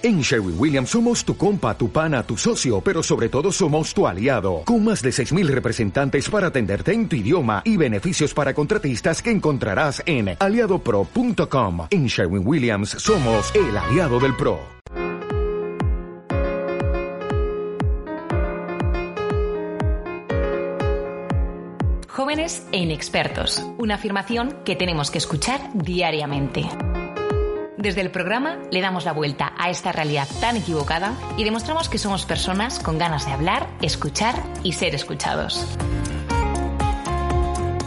En Sherwin Williams somos tu compa, tu pana, tu socio, pero sobre todo somos tu aliado, con más de 6.000 representantes para atenderte en tu idioma y beneficios para contratistas que encontrarás en aliadopro.com. En Sherwin Williams somos el aliado del PRO. Jóvenes e inexpertos, una afirmación que tenemos que escuchar diariamente. Desde el programa le damos la vuelta a esta realidad tan equivocada y demostramos que somos personas con ganas de hablar, escuchar y ser escuchados.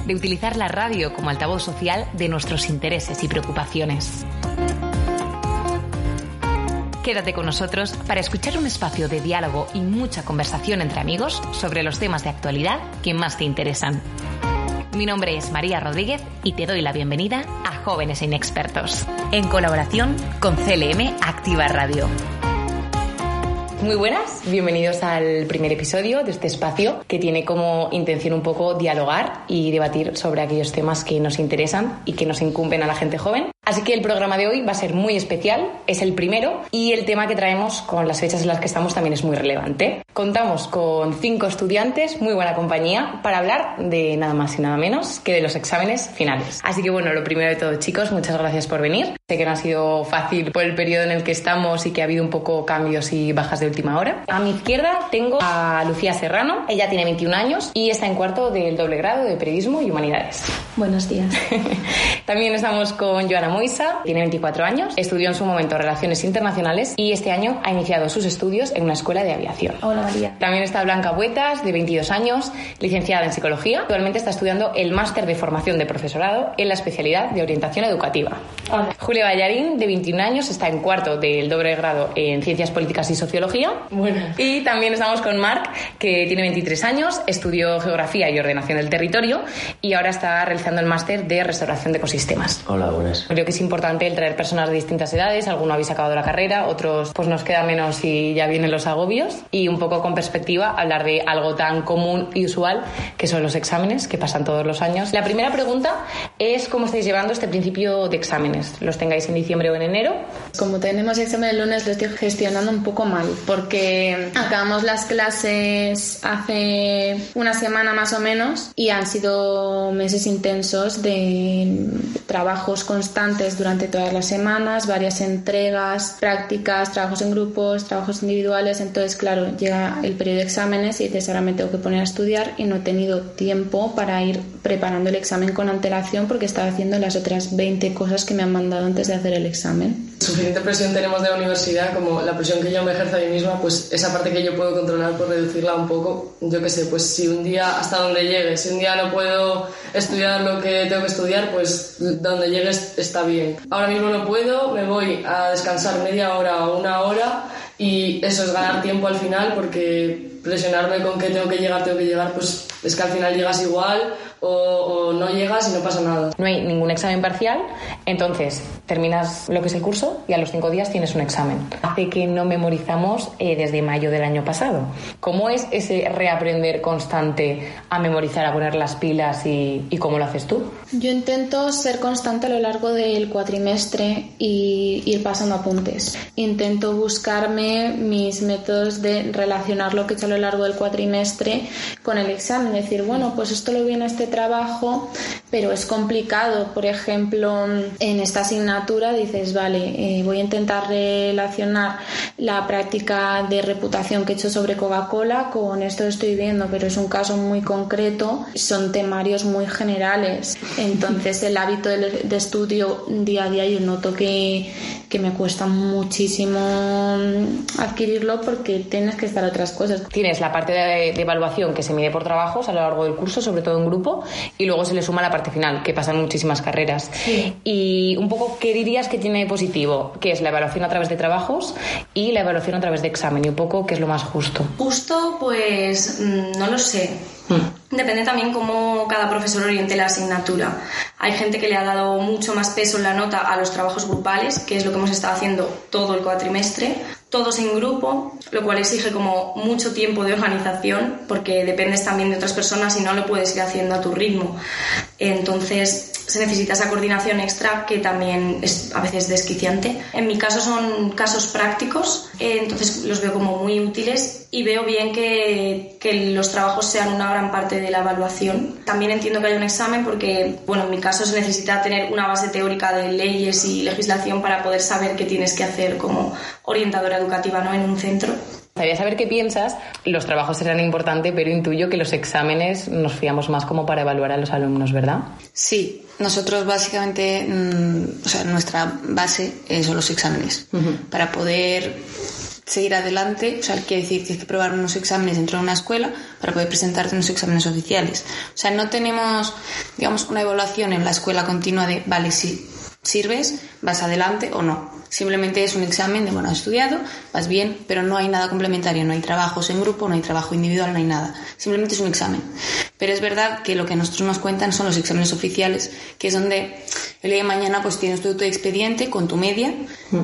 De utilizar la radio como altavoz social de nuestros intereses y preocupaciones. Quédate con nosotros para escuchar un espacio de diálogo y mucha conversación entre amigos sobre los temas de actualidad que más te interesan. Mi nombre es María Rodríguez y te doy la bienvenida a Jóvenes Inexpertos, en colaboración con CLM Activa Radio. Muy buenas, bienvenidos al primer episodio de este espacio que tiene como intención un poco dialogar y debatir sobre aquellos temas que nos interesan y que nos incumben a la gente joven. Así que el programa de hoy va a ser muy especial, es el primero y el tema que traemos con las fechas en las que estamos también es muy relevante. Contamos con cinco estudiantes, muy buena compañía, para hablar de nada más y nada menos que de los exámenes finales. Así que bueno, lo primero de todo chicos, muchas gracias por venir. Sé que no ha sido fácil por el periodo en el que estamos y que ha habido un poco cambios y bajas de última hora. A mi izquierda tengo a Lucía Serrano, ella tiene 21 años y está en cuarto del doble grado de Periodismo y Humanidades. Buenos días. También estamos con Joana Moisa, tiene 24 años, estudió en su momento Relaciones Internacionales y este año ha iniciado sus estudios en una escuela de aviación. Hola María. También está Blanca Buetas, de 22 años, licenciada en Psicología. Actualmente está estudiando el máster de formación de profesorado en la especialidad de orientación educativa. Hola. Julia Ballarín, de 21 años, está en cuarto del doble grado en Ciencias Políticas y Sociología. Buenas. Y también estamos con Marc, que tiene 23 años, estudió Geografía y Ordenación del Territorio y ahora está realizando el máster de Restauración de Ecosistemas. Hola, buenas. Creo que es importante el traer personas de distintas edades, algunos habéis acabado la carrera, otros pues nos queda menos y ya vienen los agobios y un poco con perspectiva hablar de algo tan común y usual que son los exámenes que pasan todos los años. La primera pregunta es cómo estáis llevando este principio de exámenes. ¿Los tengáis en diciembre o en enero? Como tenemos examen el lunes, lo estoy gestionando un poco mal porque acabamos las clases hace una semana más o menos y han sido meses intensos de trabajos constantes durante todas las semanas, varias entregas, prácticas, trabajos en grupos, trabajos individuales. Entonces, claro, llega el periodo de exámenes y dices, ahora me tengo que poner a estudiar y no he tenido tiempo para ir preparando el examen con antelación porque estaba haciendo las otras 20 cosas que me han mandado antes de hacer el examen. Suficiente presión tenemos de la universidad como la presión que yo me ejerzo a mí misma, pues esa parte que yo puedo controlar, por reducirla un poco. Yo qué sé, pues si un día hasta donde llegue, si un día no puedo estudiar lo que tengo que estudiar, pues donde llegue está bien. Ahora mismo no puedo, me voy a descansar media hora o una hora y eso es ganar tiempo al final porque presionarme con que tengo que llegar, tengo que llegar, pues es que al final llegas igual o, o, no llegas y no pasa nada. No hay ningún examen parcial, entonces terminas lo que es el curso y a los cinco días tienes un examen. Hace que no memorizamos eh, desde mayo del año pasado. ¿Cómo es ese reaprender constante a memorizar, a poner las pilas y, y cómo lo haces tú? Yo intento ser constante a lo largo del cuatrimestre y ir pasando apuntes. Intento buscarme mis métodos de relacionar lo que he hecho lo largo del cuatrimestre con el examen. Decir, bueno, pues esto lo viene este trabajo, pero es complicado. Por ejemplo, en esta asignatura dices, vale, eh, voy a intentar relacionar la práctica de reputación que he hecho sobre Coca-Cola con esto que estoy viendo, pero es un caso muy concreto. Son temarios muy generales. Entonces, el hábito de, de estudio día a día yo noto que, que me cuesta muchísimo adquirirlo porque tienes que estar otras cosas. Tienes la parte de, de, evaluación que se mide por trabajos a lo largo del curso, sobre todo en grupo, y luego se le suma la parte final, que pasan muchísimas carreras. Sí. Y un poco, ¿qué dirías que tiene de positivo? Que es la evaluación a través de trabajos y la evaluación a través de examen, y un poco, ¿qué es lo más justo? Justo, pues no lo sé. Depende también cómo cada profesor oriente la asignatura. Hay gente que le ha dado mucho más peso en la nota a los trabajos grupales, que es lo que hemos estado haciendo todo el cuatrimestre, todos en grupo, lo cual exige como mucho tiempo de organización, porque dependes también de otras personas y no lo puedes ir haciendo a tu ritmo. Entonces, se necesita esa coordinación extra que también es a veces desquiciante. En mi caso son casos prácticos, eh, entonces los veo como muy útiles y veo bien que, que, los trabajos sean una gran parte de la evaluación. También entiendo que hay un examen porque, bueno, en mi caso se necesita tener una base teórica de leyes y legislación para poder saber qué tienes que hacer como orientadora educativa ¿no? en un centro. Quería saber qué piensas. Los trabajos serán importantes, pero intuyo que los exámenes nos fiamos más como para evaluar a los alumnos, ¿verdad? Sí, nosotros básicamente, mm, o sea, nuestra base son los exámenes. Para poder seguir adelante, o sea, quiere decir, tienes que probar unos exámenes dentro de una escuela para poder presentarte unos exámenes oficiales. O sea, no tenemos, digamos, una evaluación en la escuela continua de, vale, si sirves, vas adelante o no. Simplemente es un examen de, bueno, has estudiado, vas bien, pero no hay nada complementario, no hay trabajos en grupo, no hay trabajo individual, no hay nada. Simplemente es un examen. Pero es verdad que lo que nosotros nos cuentan son los exámenes oficiales, que es donde el día de mañana pues tienes todo tu expediente con tu media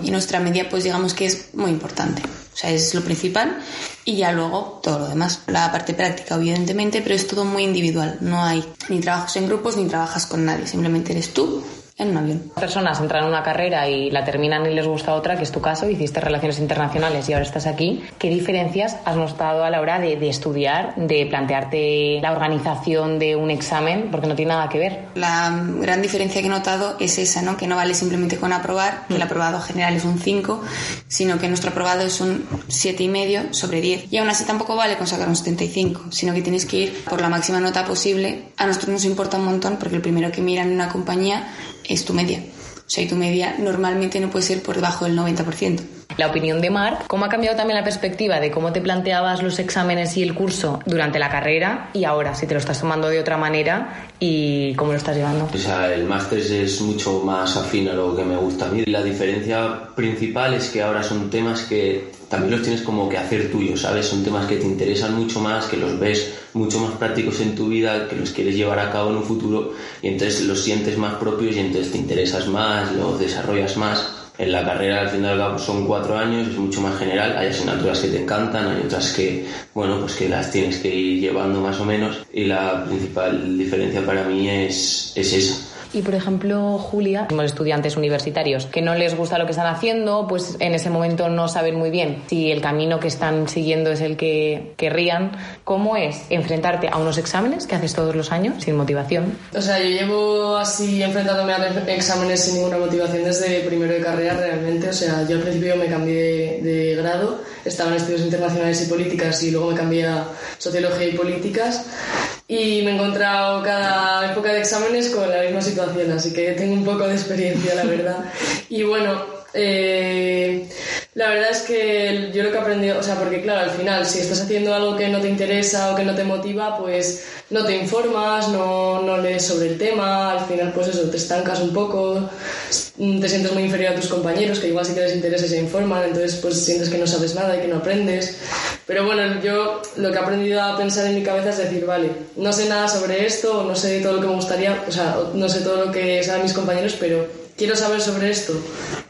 y nuestra media pues digamos que es muy importante. O sea, es lo principal y ya luego todo lo demás. La parte práctica, evidentemente, pero es todo muy individual. No hay ni trabajos en grupos ni trabajas con nadie. Simplemente eres tú en un avión. Personas entran en una carrera y la terminan y les gusta otra, que es tu caso, hiciste relaciones internacionales y ahora estás aquí. ¿Qué diferencias has notado a la hora de, de, estudiar, de plantearte la organización de un examen? Porque no tiene nada que ver. La gran diferencia que he notado es esa, ¿no? que no vale simplemente con aprobar, que el mm. aprobado general es un 5, sino que nuestro aprobado es un 7,5 sobre 10. Y aún así tampoco vale con sacar un 75, sino que tienes que ir por la máxima nota posible. A nosotros nos importa un montón porque el primero que miran en una compañía es tu media. O sea, y tu media normalmente no puede ser por debajo del 90% la opinión de Marc, cómo ha cambiado también la perspectiva de cómo te planteabas los exámenes y el curso durante la carrera y ahora, si te lo estás tomando de otra manera y cómo lo estás llevando. O sea, el máster es mucho más afín a lo que me gusta a mí. La diferencia principal es que ahora son temas que también los tienes como que hacer tuyos, ¿sabes? Son temas que te interesan mucho más, que los ves mucho más prácticos en tu vida, que los quieres llevar a cabo en un futuro y entonces los sientes más propios y entonces te interesas más, los desarrollas más en la carrera al final son cuatro años, es mucho más general, hay asignaturas que te encantan, hay otras que, bueno, pues que las tienes que ir llevando más o menos. Y la principal diferencia para mí es, es esa y por ejemplo, Julia, los estudiantes universitarios que no les gusta lo que están haciendo, pues en ese momento no saben muy bien si el camino que están siguiendo es el que querrían. ¿Cómo es enfrentarte a unos exámenes que haces todos los años sin motivación? O sea, yo llevo así enfrentándome a exámenes sin ninguna motivación desde primero de carrera realmente. O sea, yo al principio me cambié de, grado, estaba en estudios internacionales y políticas y luego me cambié a sociología y políticas y me he encontrado cada época de exámenes con la misma situación, así que tengo un poco de experiencia, la verdad. Y bueno, eh, la verdad es que yo lo que he aprendido, o sea, porque claro, al final, si estás haciendo algo que no te interesa o que no te motiva, pues no te informas, no, no lees sobre el tema, al final, pues eso, te estancas un poco, te sientes muy inferior a tus compañeros, que igual sí que les interesa se informan, entonces pues sientes que no sabes nada y que no aprendes. Pero bueno, yo lo que he aprendido a pensar en mi cabeza es decir, vale, no sé nada sobre esto, no sé todo lo que me gustaría, o sea, no sé todo lo que saben mis compañeros, pero ¿Quiero saber sobre esto?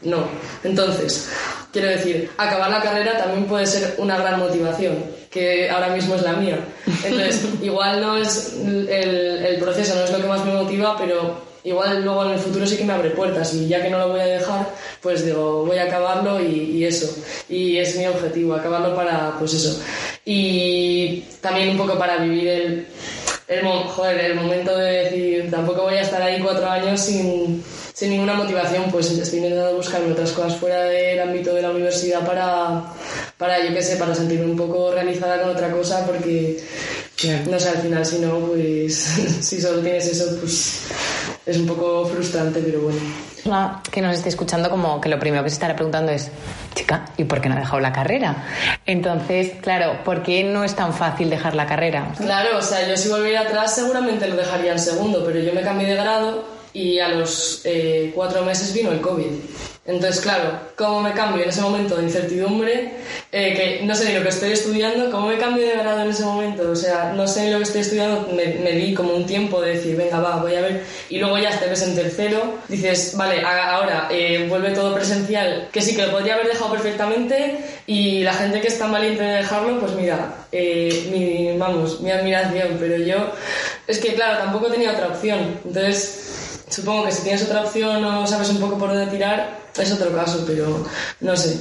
No. Entonces, quiero decir, acabar la carrera también puede ser una gran motivación, que ahora mismo es la mía. Entonces, igual no es el, el proceso, no es lo que más me motiva, pero igual luego en el futuro sí que me abre puertas y ya que no lo voy a dejar, pues digo, voy a acabarlo y, eso. Y es mi objetivo, acabarlo para, pues eso. Y también un poco para vivir el, el, joder, el momento de decir, tampoco voy a estar ahí cuatro años sin sin ninguna motivación, pues estoy intentando buscar otras cosas fuera del ámbito de la universidad para, para yo qué sé, para sentirme un poco realizada con otra cosa, porque, no sé, al final si no, pues si solo tienes eso, pues es un poco frustrante, pero bueno. Que nos esté escuchando como que lo primero que se estará preguntando es, chica, ¿y por qué no ha dejado la carrera? Entonces, claro, ¿por qué no es tan fácil dejar la carrera? Claro, o sea, yo si volviera atrás seguramente lo dejaría en segundo, pero yo me cambié de grado y a los eh, cuatro meses vino el COVID. Entonces, claro, ¿cómo me cambio en ese momento de incertidumbre? Eh, que no sé ni lo que estoy estudiando, ¿cómo me cambio de grado en ese momento? O sea, no sé ni lo que estoy estudiando, me, me di como un tiempo de decir, venga, va, voy a ver. Y luego ya te ves en tercero, dices, vale, ahora eh, vuelve todo presencial, que sí que lo podría haber dejado perfectamente y la gente que es tan valiente de dejarlo, pues mira, mi, vamos, mi admiración, pero yo, es que claro, tampoco tenía otra opción. Entonces, Supongo que si tienes otra opción o sabes un poco por dónde tirar, es otro caso, pero no sé,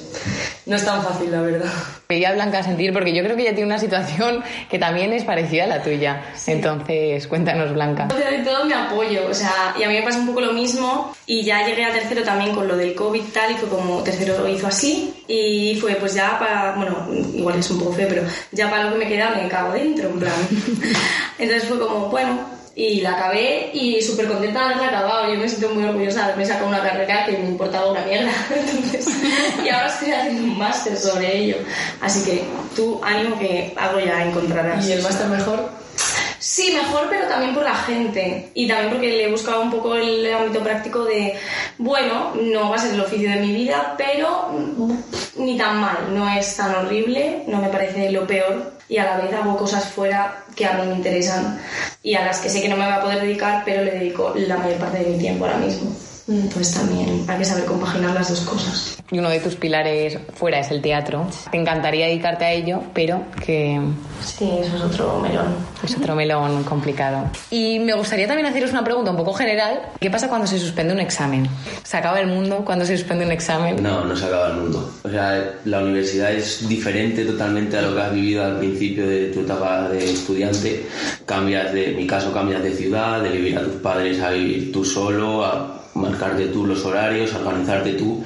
no es tan fácil, la verdad. Veía a Blanca sentir, porque yo creo que ella tiene una situación que también es parecida a la tuya. Entonces, cuéntanos, Blanca. De todo mi apoyo, o sea, y a mí me pasa un poco lo mismo, y ya llegué a tercero también con lo del COVID tal, y fue como tercero lo hizo así, y fue pues ya para, bueno, igual es un poco feo, pero ya para lo que me queda me cago dentro, en plan. Entonces fue como, bueno, y la acabé y súper contenta de haberla acabado. Yo me siento muy orgullosa de haberme sacado una carrera que me importaba una mierda. Y ahora estoy haciendo un máster sobre ello. Así que tú, ánimo que algo ya encontrarás. ¿Y el máster mejor? Sí, mejor, pero también por la gente. Y también porque le he buscado un poco el ámbito práctico de, bueno, no va a ser el oficio de mi vida, pero ni tan mal. No es tan horrible, no me parece lo peor. Y a la vez hago cosas fuera que a mí me interesan y a las que sé que no me voy a poder dedicar, pero le dedico la mayor parte de mi tiempo ahora mismo. Pues también hay que saber compaginar las dos cosas. Y uno de tus pilares fuera es el teatro. Te encantaría dedicarte a ello, pero que... Sí, eso es otro melón. Es otro melón complicado. Y me gustaría también haceros una pregunta un poco general. ¿Qué pasa cuando se suspende un examen? ¿Se acaba el mundo cuando se suspende un examen? No, no se acaba el mundo. O sea, la universidad es diferente totalmente a lo que has vivido al principio de tu etapa de estudiante. Cambias de, en mi caso, cambias de ciudad, de vivir a tus padres a vivir tú solo, a marcarte tú los horarios, organizarte tú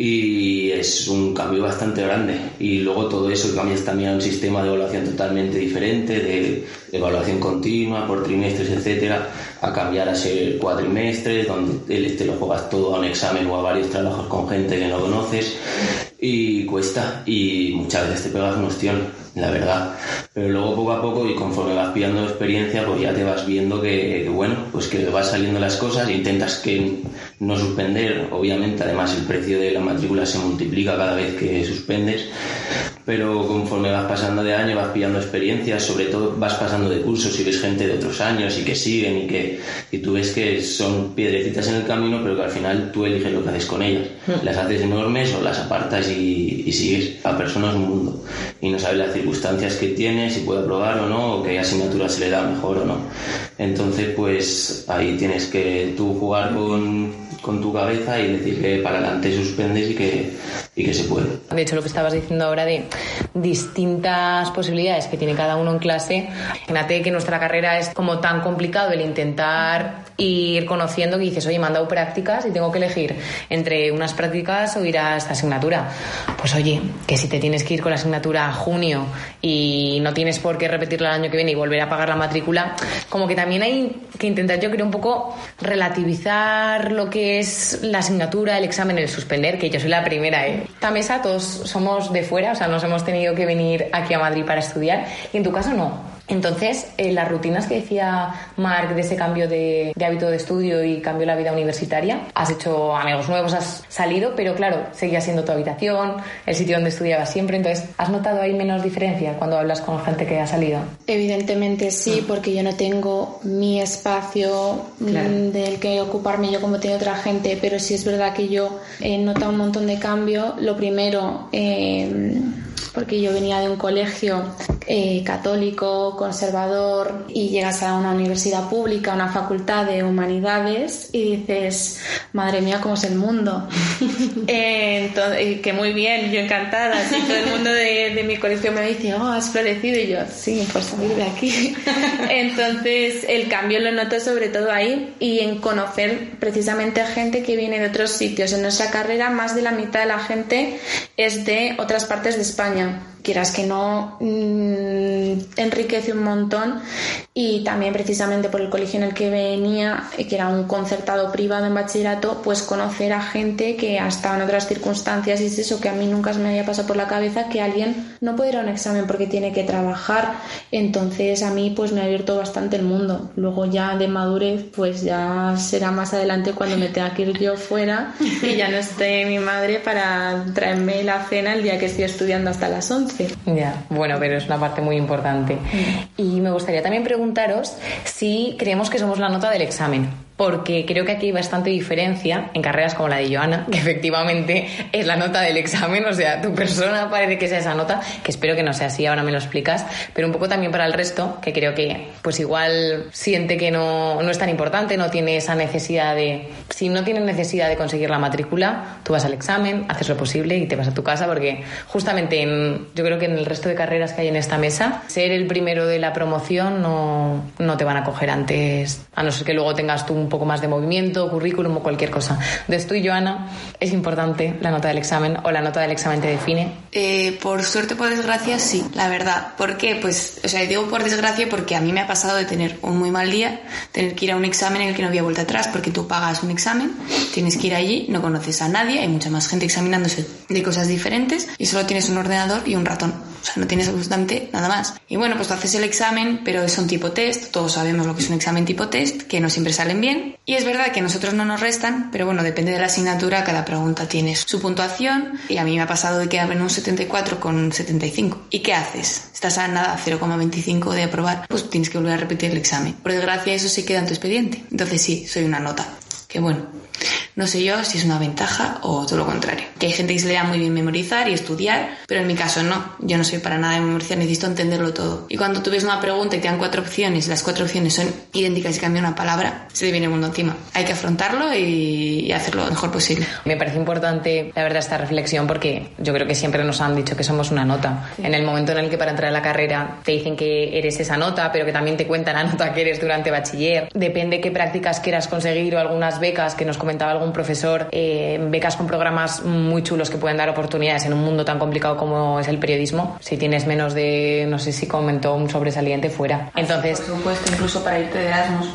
y es un cambio bastante grande. Y luego todo eso cambias también a un sistema de evaluación totalmente diferente, de evaluación continua por trimestres, etcétera, a cambiar a ser cuatrimestres, donde te lo juegas todo a un examen o a varios trabajos con gente que no conoces y cuesta y muchas veces te pegas un ostión, la verdad. Pero luego poco a poco y conforme vas pillando experiencia, pues ya te vas viendo que, bueno, pues que vas saliendo las cosas, intentas que no suspender, obviamente, además el precio de la matrícula se multiplica cada vez que suspendes, pero conforme vas pasando de año vas pillando experiencias, sobre todo vas pasando de cursos y ves gente de otros años y que siguen y que y tú ves que son piedrecitas en el camino, pero que al final tú eliges lo que haces con ellas. Hmm. Las haces enormes o las apartas y, y sigues. A personas un mundo y no sabes las circunstancias que tiene, si puede aprobar o no, o qué asignatura se le da mejor o no. Entonces, pues ahí tienes que tú jugar con, con tu cabeza y decir que para adelante suspendes y que, y que se puede. De hecho, lo que estabas diciendo ahora de distintas posibilidades que tiene cada uno en clase, imagínate que nuestra carrera es como tan complicado el intentar ir conociendo que dices, oye, me han dado prácticas y tengo que elegir entre unas prácticas o ir a esta asignatura. Pues oye, que si te tienes que ir con la asignatura a junio y no tienes por qué repetirla el año que viene y volver a pagar la matrícula, como que también hay que intentar, yo creo, un poco relativizar lo que es la asignatura, el examen, el suspender, que yo soy la primera, ¿eh? Esta mesa todos somos de fuera, o sea, nos hemos tenido que venir aquí a Madrid para estudiar y en tu caso no. Entonces, eh, las rutinas que decía Mark de ese cambio de, hábito de estudio y cambio la vida universitaria, has hecho amigos nuevos, has salido, pero claro, seguía siendo tu habitación, el sitio donde estudiabas siempre, entonces, ¿has notado ahí menos diferencia cuando hablas con gente que ha salido? Evidentemente sí, ah. porque yo no tengo mi espacio mm, del que ocuparme yo como tiene otra gente, pero sí es verdad que yo he notado un montón de cambio. Lo primero, eh, porque yo venía de un colegio eh, católico, conservador, y llegas a una universidad pública, una facultad de humanidades, y dices, madre mía, ¿cómo es el mundo? Eh, eh, que muy bien, yo encantada, y todo el mundo de, mi colegio me dice, oh, has florecido, y yo, sí, pues salir de aquí. Entonces, el cambio lo noto sobre todo ahí y en conocer precisamente a gente que viene de otros sitios. En nuestra carrera, más de la mitad de la gente es de otras partes de España España quieras que no, mm, enriquece un montón y también precisamente por el colegio en el que venía, eh, que era un concertado privado en bachillerato, pues conocer a gente que hasta en otras circunstancias y es eso que a mí nunca me había pasado por la cabeza que alguien no puede ir a un examen porque tiene que trabajar, entonces a mí pues me ha abierto bastante el mundo. Luego ya de madurez pues ya será más adelante cuando me tenga que ir yo fuera y ya no esté mi madre para traerme la cena el día que estoy estudiando hasta las 11. Ya, bueno, pero es una parte muy importante. Y me gustaría también preguntaros si creemos que somos la nota del examen. Porque creo que aquí hay bastante diferencia en carreras como la de Joana, que efectivamente es la nota del examen, o sea, tu persona parece que sea esa nota, que espero que no sea así, ahora me lo explicas, pero un poco también para el resto, que creo que pues igual siente que no, no es tan importante, no tiene esa necesidad de... Si no tienes necesidad de conseguir la matrícula, tú vas al examen, haces lo posible y te vas a tu casa, porque justamente en, yo creo que en el resto de carreras que hay en esta mesa, ser el primero de la promoción no, no te van a coger antes, a no ser que luego tengas tú un poco más de movimiento, currículum o cualquier cosa. De tú y Joana, ¿es importante la nota del examen o la nota del examen te define? Eh, por suerte, por desgracia, sí, la verdad. ¿Por qué? Pues, o sea, digo por desgracia porque a mí me ha pasado de tener un muy mal día, tener que ir a un examen en el que no había vuelta atrás, porque tú pagas un examen, tienes que ir allí, no conoces a nadie, hay mucha más gente examinándose de cosas diferentes y solo tienes un ordenador y un ratón. O sea, no tienes absolutamente nada más. Y bueno, pues haces el examen, pero es un tipo test, todos sabemos lo que es un examen tipo test, que no siempre salen bien. Y es verdad que nosotros no nos restan, pero bueno, depende de la asignatura, cada pregunta tiene su puntuación y a mí me ha pasado de quedarme en un 74 con 75. ¿Y qué haces? Estás a nada, 0,25 de aprobar, pues tienes que volver a repetir el examen. Por desgracia, eso se queda en tu expediente. Entonces sí, soy una nota. Que bueno, no sé yo si es una ventaja o todo lo contrario. Que hay gente que se le da muy bien memorizar y estudiar, pero en mi caso no. Yo no soy para nada de memorizar, necesito entenderlo todo. Y cuando tú ves una pregunta y te dan cuatro opciones las cuatro opciones son idénticas y cambia una palabra, se te viene el mundo encima. Hay que afrontarlo y hacerlo lo mejor posible. Me parece importante, la verdad, esta reflexión porque yo creo que siempre nos han dicho que somos una nota. En el momento en el que para entrar a la carrera te dicen que eres esa nota, pero que también te cuentan la nota que eres durante bachiller. Depende qué prácticas quieras conseguir o algunas becas que nos comentaba algún profesor, eh, becas con programas muy chulos que pueden dar oportunidades en un mundo tan complicado como es el periodismo. Si tienes menos de, no sé si comentó un sobresaliente fuera. Entonces, por supuesto, incluso para irte de Erasmus.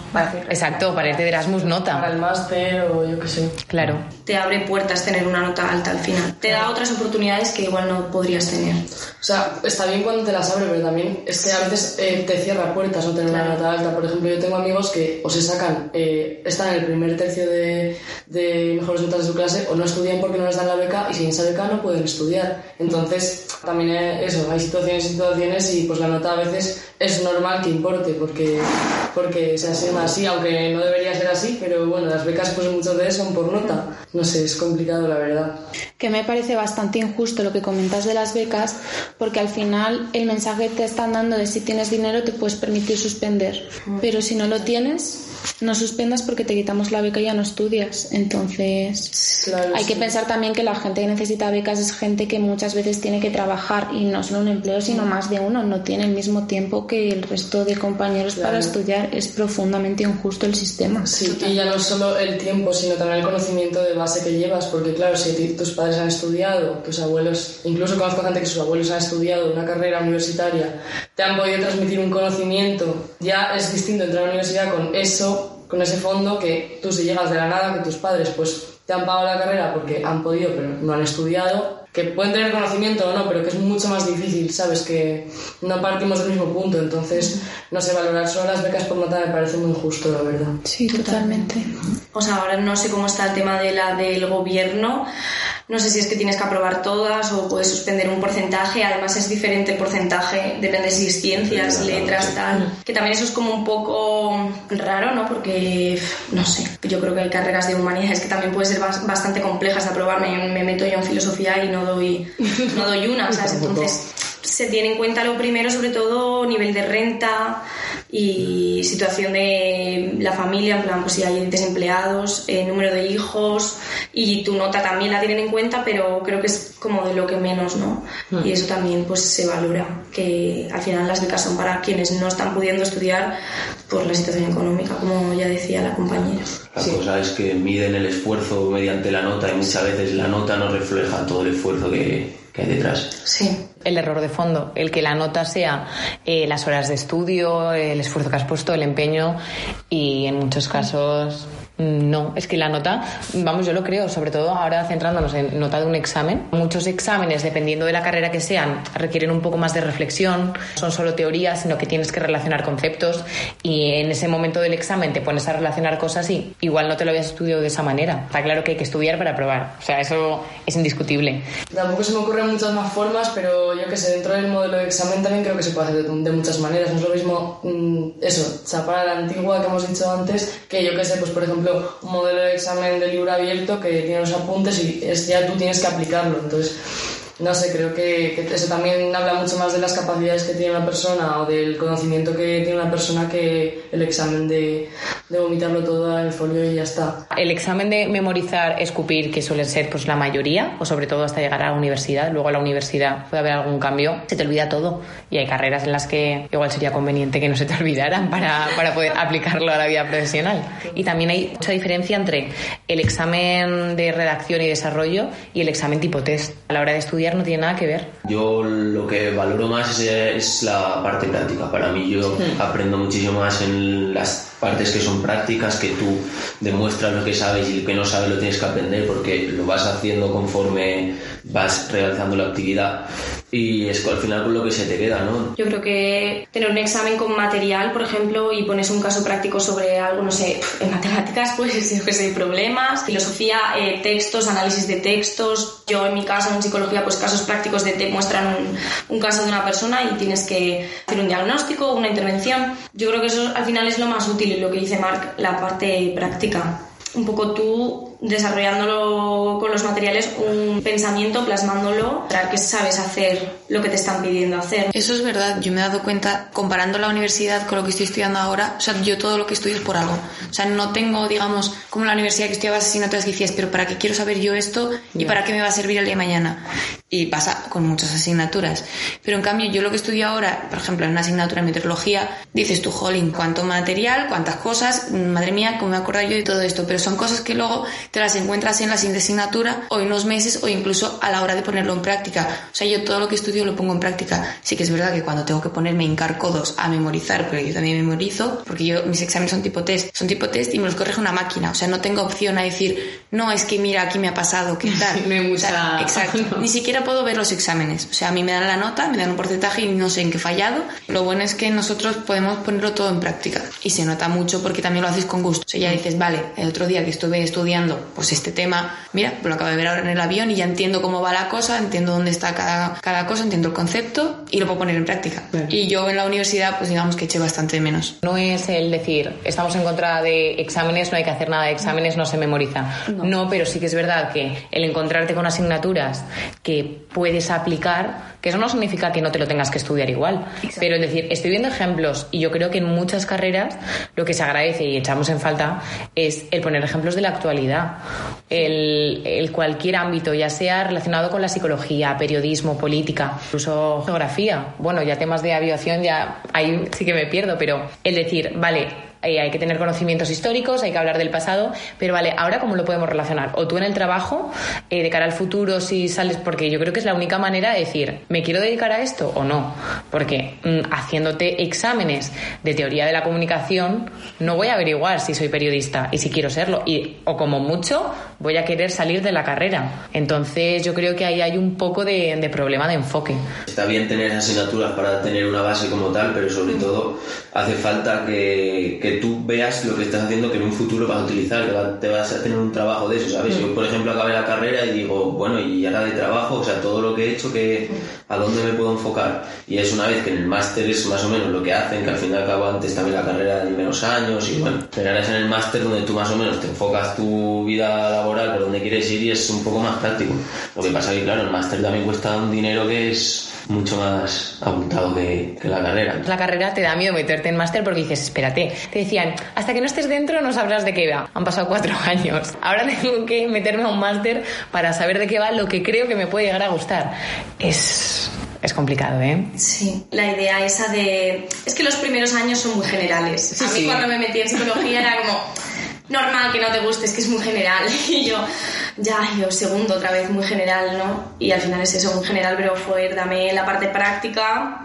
exacto, para irte de Erasmus nota. Para el máster o yo qué sé. Claro. Te abre puertas tener una nota alta al final. Te da otras oportunidades que igual no podrías tener. O sea, está bien cuando te las abre, pero también es que a veces eh, te cierra puertas no tener una nota alta. Por ejemplo, yo tengo amigos que o se sacan, eh, están en el primer tercio de, de mejores notas de su clase o no estudian porque no les dan la beca y sin esa beca no pueden estudiar. Entonces, también eso, hay situaciones y situaciones y pues la nota a veces es normal que importe porque, porque se asigna así, aunque no debería ser así, pero bueno, las becas pues muchas veces son por nota. No sé, es complicado la verdad. Que me parece bastante injusto lo que comentas de las becas porque al final el mensaje te están dando de si tienes dinero te puedes permitir suspender, pero si no lo tienes no suspendas porque te quitamos la beca y ya no estudias. Entonces, hay que pensar también que la gente que necesita becas es gente que muchas veces tiene que trabajar y no solo un empleo, sino más de uno. No tiene el mismo tiempo que el resto de compañeros para estudiar. Es profundamente injusto el sistema. Sí, y ya no solo el tiempo, sino también el conocimiento de base que llevas. Porque, claro, si tus padres han estudiado, tus abuelos, incluso conozco gente que sus abuelos han estudiado una carrera universitaria, te han podido transmitir un conocimiento, ya es distinto entrar a la universidad con eso con ese fondo que tú si llegas de la nada, que tus padres pues te han pagado la carrera porque han podido pero no han estudiado, que pueden tener conocimiento o no, pero que es mucho más difícil, ¿sabes? Que no partimos del mismo punto, entonces no sé, valorar solo las becas por nota me parece muy injusto, la verdad. Sí, totalmente. O sea, ahora no sé cómo está el tema de la del gobierno, no sé si es que tienes que aprobar todas o puedes suspender un porcentaje. Además es diferente el porcentaje, depende si es ciencias, letras, tal. Que también eso es como un poco raro, ¿no? Porque, no sé, yo creo que hay carreras de humanidades que también pueden ser bastante complejas de aprobar. Me, me meto yo en filosofía y no doy, no doy una, ¿sabes? Entonces se tiene en cuenta lo primero, sobre todo nivel de renta y situación de la familia, en plan, pues si hay desempleados, eh, número de hijos y tu nota también la tienen en cuenta, pero creo que es como de lo que menos, ¿no? Mm. Y eso también pues se valora, que al final las becas son para quienes no están pudiendo estudiar por la situación económica, como ya decía la compañera. La cosa es que miden el esfuerzo mediante la nota y muchas veces la nota no refleja todo el esfuerzo que, que hay detrás. Sí el error de fondo, el que la nota sea eh, las horas de estudio, el esfuerzo que has puesto, el empeño y en muchos casos No, es que la nota, vamos, yo lo creo, sobre todo ahora centrándonos en nota de un examen. Muchos exámenes, dependiendo de la carrera que sean, requieren un poco más de reflexión, son solo teorías, sino que tienes que relacionar conceptos y en ese momento del examen te pones a relacionar cosas y igual no te lo habías estudiado de esa manera. Está claro que hay que estudiar para probar, o sea, eso es indiscutible. Tampoco se me ocurren muchas más formas, pero yo que sé, dentro del modelo de examen también creo que se puede hacer de, muchas maneras. No es lo mismo mm, eso, chapar a la antigua que hemos dicho antes, que yo que sé, pues por ejemplo, un modelo de examen de libro abierto que tiene los apuntes y es, ya tú tienes que aplicarlo. Entonces, no sé, creo que, eso también habla mucho más de las capacidades que tiene una persona o del conocimiento que tiene una persona que el examen de, de vomitarlo todo el folio y ya está. El examen de memorizar, escupir, que suelen ser pues la mayoría, o sobre todo hasta llegar a la universidad, luego a la universidad puede haber algún cambio, se te olvida todo. Y hay carreras en las que igual sería conveniente que no se te olvidaran para, para poder aplicarlo a la vida profesional. Y también hay mucha diferencia entre el examen de redacción y desarrollo y el examen tipo test. A la hora de estudiar no tiene nada que ver. Yo lo que valoro más es, la parte práctica. Para mí yo aprendo muchísimo más en las partes que son prácticas, que tú demuestras lo que sabes y lo que no sabes lo tienes que aprender porque lo vas haciendo conforme vas realizando la actividad y es al final con lo que se te queda, ¿no? Yo creo que tener un examen con material, por ejemplo, y pones un caso práctico sobre algo, no sé, en matemáticas, pues yo que sé, problemas, filosofía, eh, textos, análisis de textos. Yo en mi caso, en psicología, pues casos prácticos de te muestran un, un caso de una persona y tienes que hacer un diagnóstico, una intervención. Yo creo que eso al final es lo más útil, lo que dice Marc, la parte práctica. Un poco tú desarrollándolo con los materiales un pensamiento, plasmándolo, para que sabes hacer lo que te están pidiendo hacer. Eso es verdad, yo me he dado cuenta, comparando la universidad con lo que estoy estudiando ahora, o sea, yo todo lo que estudio es por algo. O sea, no tengo, digamos, como la universidad que estudiaba asignaturas que decías, pero ¿para qué quiero saber yo esto y para qué me va a servir el día de mañana? Y pasa con muchas asignaturas. Pero en cambio, yo lo que estudio ahora, por ejemplo, en una asignatura de meteorología, dices tú, jolín, cuánto material, cuántas cosas, madre mía, cómo me acuerdo yo de todo esto, pero son cosas que luego te las encuentras en la siguiente asignatura o en unos meses o incluso a la hora de ponerlo en práctica. O sea, yo todo lo que estudio lo pongo en práctica. Sí que es verdad que cuando tengo que ponerme hincar codos a memorizar, porque yo también memorizo, porque yo mis exámenes son tipo test, son tipo test y me los corrige una máquina. O sea, no tengo opción a decir, no, es que mira, aquí me ha pasado, ¿qué tal? me gusta. exacto. Ni siquiera puedo ver los exámenes. O sea, a mí me dan la nota, me dan un porcentaje y no sé en qué he fallado. Lo bueno es que nosotros podemos ponerlo todo en práctica. Y se nota mucho porque también lo haces con gusto. O sea, ya dices, vale, el otro día que estuve estudiando, pues este tema, mira, pues lo acabo de ver ahora en el avión y ya entiendo cómo va la cosa, entiendo dónde está cada, cada cosa, entiendo el concepto y lo puedo poner en práctica. Y yo en la universidad, pues digamos que eché bastante menos. No es el decir, estamos en contra de exámenes, no hay que hacer nada de exámenes, no se memoriza. No, no pero sí que es verdad que el encontrarte con asignaturas que puedes aplicar, que eso no significa que no te lo tengas que estudiar igual. Pero es decir, estoy viendo ejemplos y yo creo que en muchas carreras lo que se agradece y echamos en falta es el poner ejemplos de la actualidad. El, cualquier ámbito, ya sea relacionado con la psicología, periodismo, política, incluso geografía. Bueno, ya temas de aviación, ya ahí sí que me pierdo, pero el decir, vale, eh, hay que tener conocimientos históricos, hay que hablar del pasado, pero vale, ahora cómo lo podemos relacionar? O tú en el trabajo, eh, de cara al futuro, si sales, porque yo creo que es la única manera de decir, ¿me quiero dedicar a esto o no? Porque mm, haciéndote exámenes de teoría de la comunicación, no voy a averiguar si soy periodista y si quiero serlo, y, o como mucho, voy a querer salir de la carrera. Entonces yo creo que ahí hay un poco de, de problema de enfoque. Está bien tener asignaturas para tener una base como tal, pero sobre todo hace falta que, que tú veas lo que estás haciendo que en un futuro vas a utilizar, que te vas a tener un trabajo de eso, ¿sabes? Yo, por ejemplo, acabé la carrera y digo, bueno, y ahora de trabajo, o sea, todo lo que he hecho, que ¿a dónde me puedo enfocar? Y es una vez que en el máster es más o menos lo que hacen, que al fin y al cabo antes también la carrera de menos años y bueno, pero ahora es en el máster donde tú más o menos te enfocas tu vida laboral por donde quieres ir y es un poco más práctico. Lo que pasa que, claro, el máster también cuesta un dinero que es mucho más apuntado que, que, la carrera. La carrera te da miedo meterte en máster porque dices, espérate, te decían, hasta que no estés dentro no sabrás de qué va. Han pasado cuatro años. Ahora tengo que meterme a un máster para saber de qué va lo que creo que me puede llegar a gustar. Es es complicado, ¿eh? Sí, la idea esa de... Es que los primeros años son muy generales. a mí cuando me metí en psicología era como normal que no te guste, es que es muy general. Y yo, ya, yo segundo otra vez muy general, ¿no? Y al final es eso, muy general, pero fue, dame la parte práctica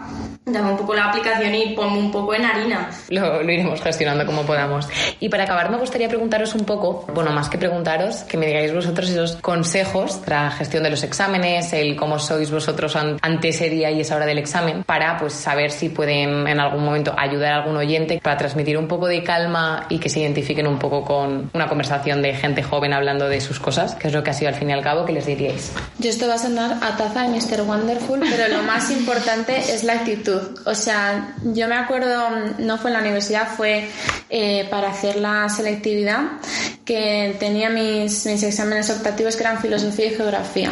dame un poco la aplicación y ponme un poco en harina. Lo, lo, iremos gestionando como podamos. Y para acabar me gustaría preguntaros un poco, bueno, más que preguntaros, que me digáis vosotros esos consejos para la gestión de los exámenes, el cómo sois vosotros ante ese día y esa hora del examen, para pues saber si pueden en algún momento ayudar a algún oyente para transmitir un poco de calma y que se identifiquen un poco con una conversación de gente joven hablando de sus cosas, que es lo que ha sido al fin y al cabo, que les diríais? Yo esto va a sonar a taza de Mr. Wonderful, pero lo más importante es la actitud. O sea, yo me acuerdo, no fue en la universidad, fue eh, para hacer la selectividad, que tenía mis, mis exámenes optativos que eran filosofía y geografía.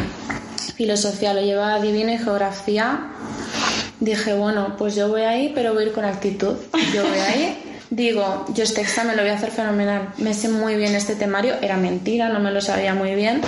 Filosofía lo llevaba divino y geografía dije, bueno, pues yo voy ahí, pero voy a ir con actitud. Yo voy ahí digo, yo este examen lo voy a hacer fenomenal, me sé muy bien este temario, era mentira, no me lo sabía muy bien,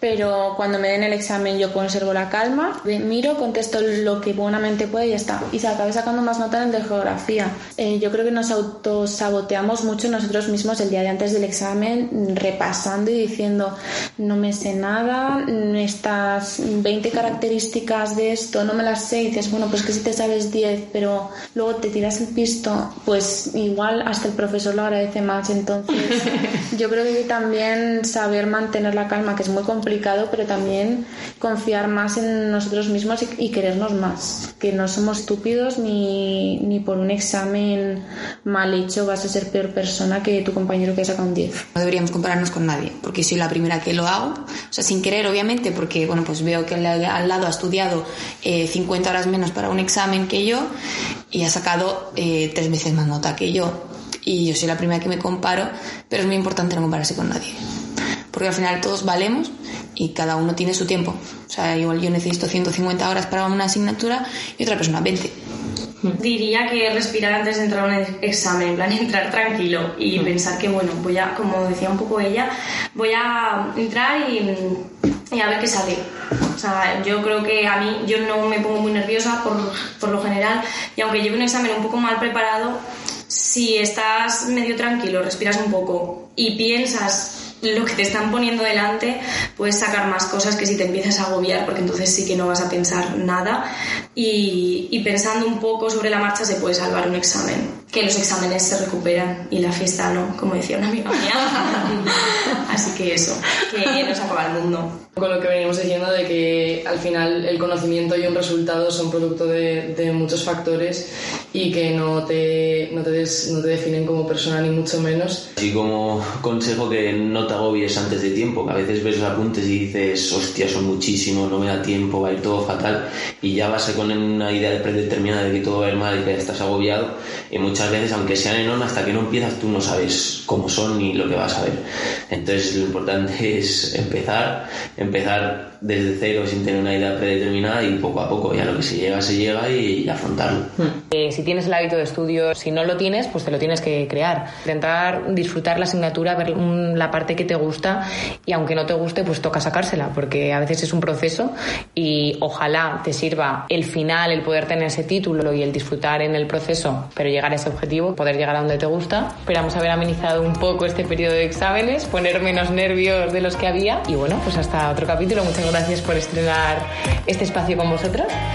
pero cuando me den el examen yo conservo la calma, miro, contesto lo que buenamente puedo y ya está. Y se acabé sacando más notas en de geografía. Eh, yo creo que nos autosaboteamos mucho nosotros mismos el día de antes del examen, repasando y diciendo, no me sé nada, estas 20 características de esto no me las sé y dices, bueno, pues que si te sabes 10, pero luego te tiras el pisto, pues igual hasta el profesor lo agradece más. Entonces, yo creo que también saber mantener la calma, que es muy complicado, pero también confiar más en nosotros mismos y, querernos más. Que no somos estúpidos ni, ni, por un examen mal hecho vas a ser peor persona que tu compañero que ha sacado un 10. No deberíamos compararnos con nadie, porque soy la primera que lo hago. O sea, sin querer, obviamente, porque bueno, pues veo que al lado ha estudiado 50 eh, horas menos para un examen que yo y ha sacado eh, tres veces más nota que yo y yo soy la primera que me comparo, pero es muy importante no compararse con nadie. Porque al final todos valemos y cada uno tiene su tiempo. O sea, igual yo necesito 150 horas para una asignatura y otra persona 20. Diría que respirar antes de entrar a un examen, en plan entrar tranquilo y mm. pensar que, bueno, voy a, como decía un poco ella, voy a entrar y, y a ver qué sale. O sea, yo creo que a mí, yo no me pongo muy nerviosa por, por lo general y aunque lleve un examen un poco mal preparado, si estás medio tranquilo, respiras un poco y piensas lo que te están poniendo delante, puedes sacar más cosas que si te empiezas a agobiar, porque entonces sí que no vas a pensar nada. Y, pensando un poco sobre la marcha se puede salvar un examen. Que los exámenes se recuperan y la fiesta no, como decía una amiga mía. Así que eso, que no se acaba el mundo. Con lo que venimos diciendo de que al final el conocimiento y un resultado son producto de muchos factores y que no te, no te, no te definen como persona ni mucho menos. Así como consejo que no te agobies antes de tiempo, que a veces ves los apuntes y dices, hostia, son muchísimos, no me da tiempo, va a ir todo fatal, y ya vas con una idea predeterminada de que todo va a ir mal y que estás agobiado, y muchas veces, aunque sean enormes, hasta que no empiezas tú no sabes cómo son ni lo que vas a ver. Entonces lo importante es empezar, empezar desde cero sin tener una idea predeterminada y poco a poco, ya lo que se llega, se llega y, afrontarlo. Eh, si tienes el hábito de estudio, si no lo tienes, pues te lo tienes que crear. Intentar disfrutar la asignatura, ver la parte que te gusta y aunque no te guste, pues toca sacársela, porque a veces es un proceso y ojalá te sirva el final, el poder tener ese título y el disfrutar en el proceso, pero llegar a ese objetivo, poder llegar a donde te gusta. Esperamos haber amenizado un poco este periodo de exámenes, poner menos nervios de los que había y bueno, pues hasta otro capítulo. Muchas gracias por estrenar este espacio con vosotros.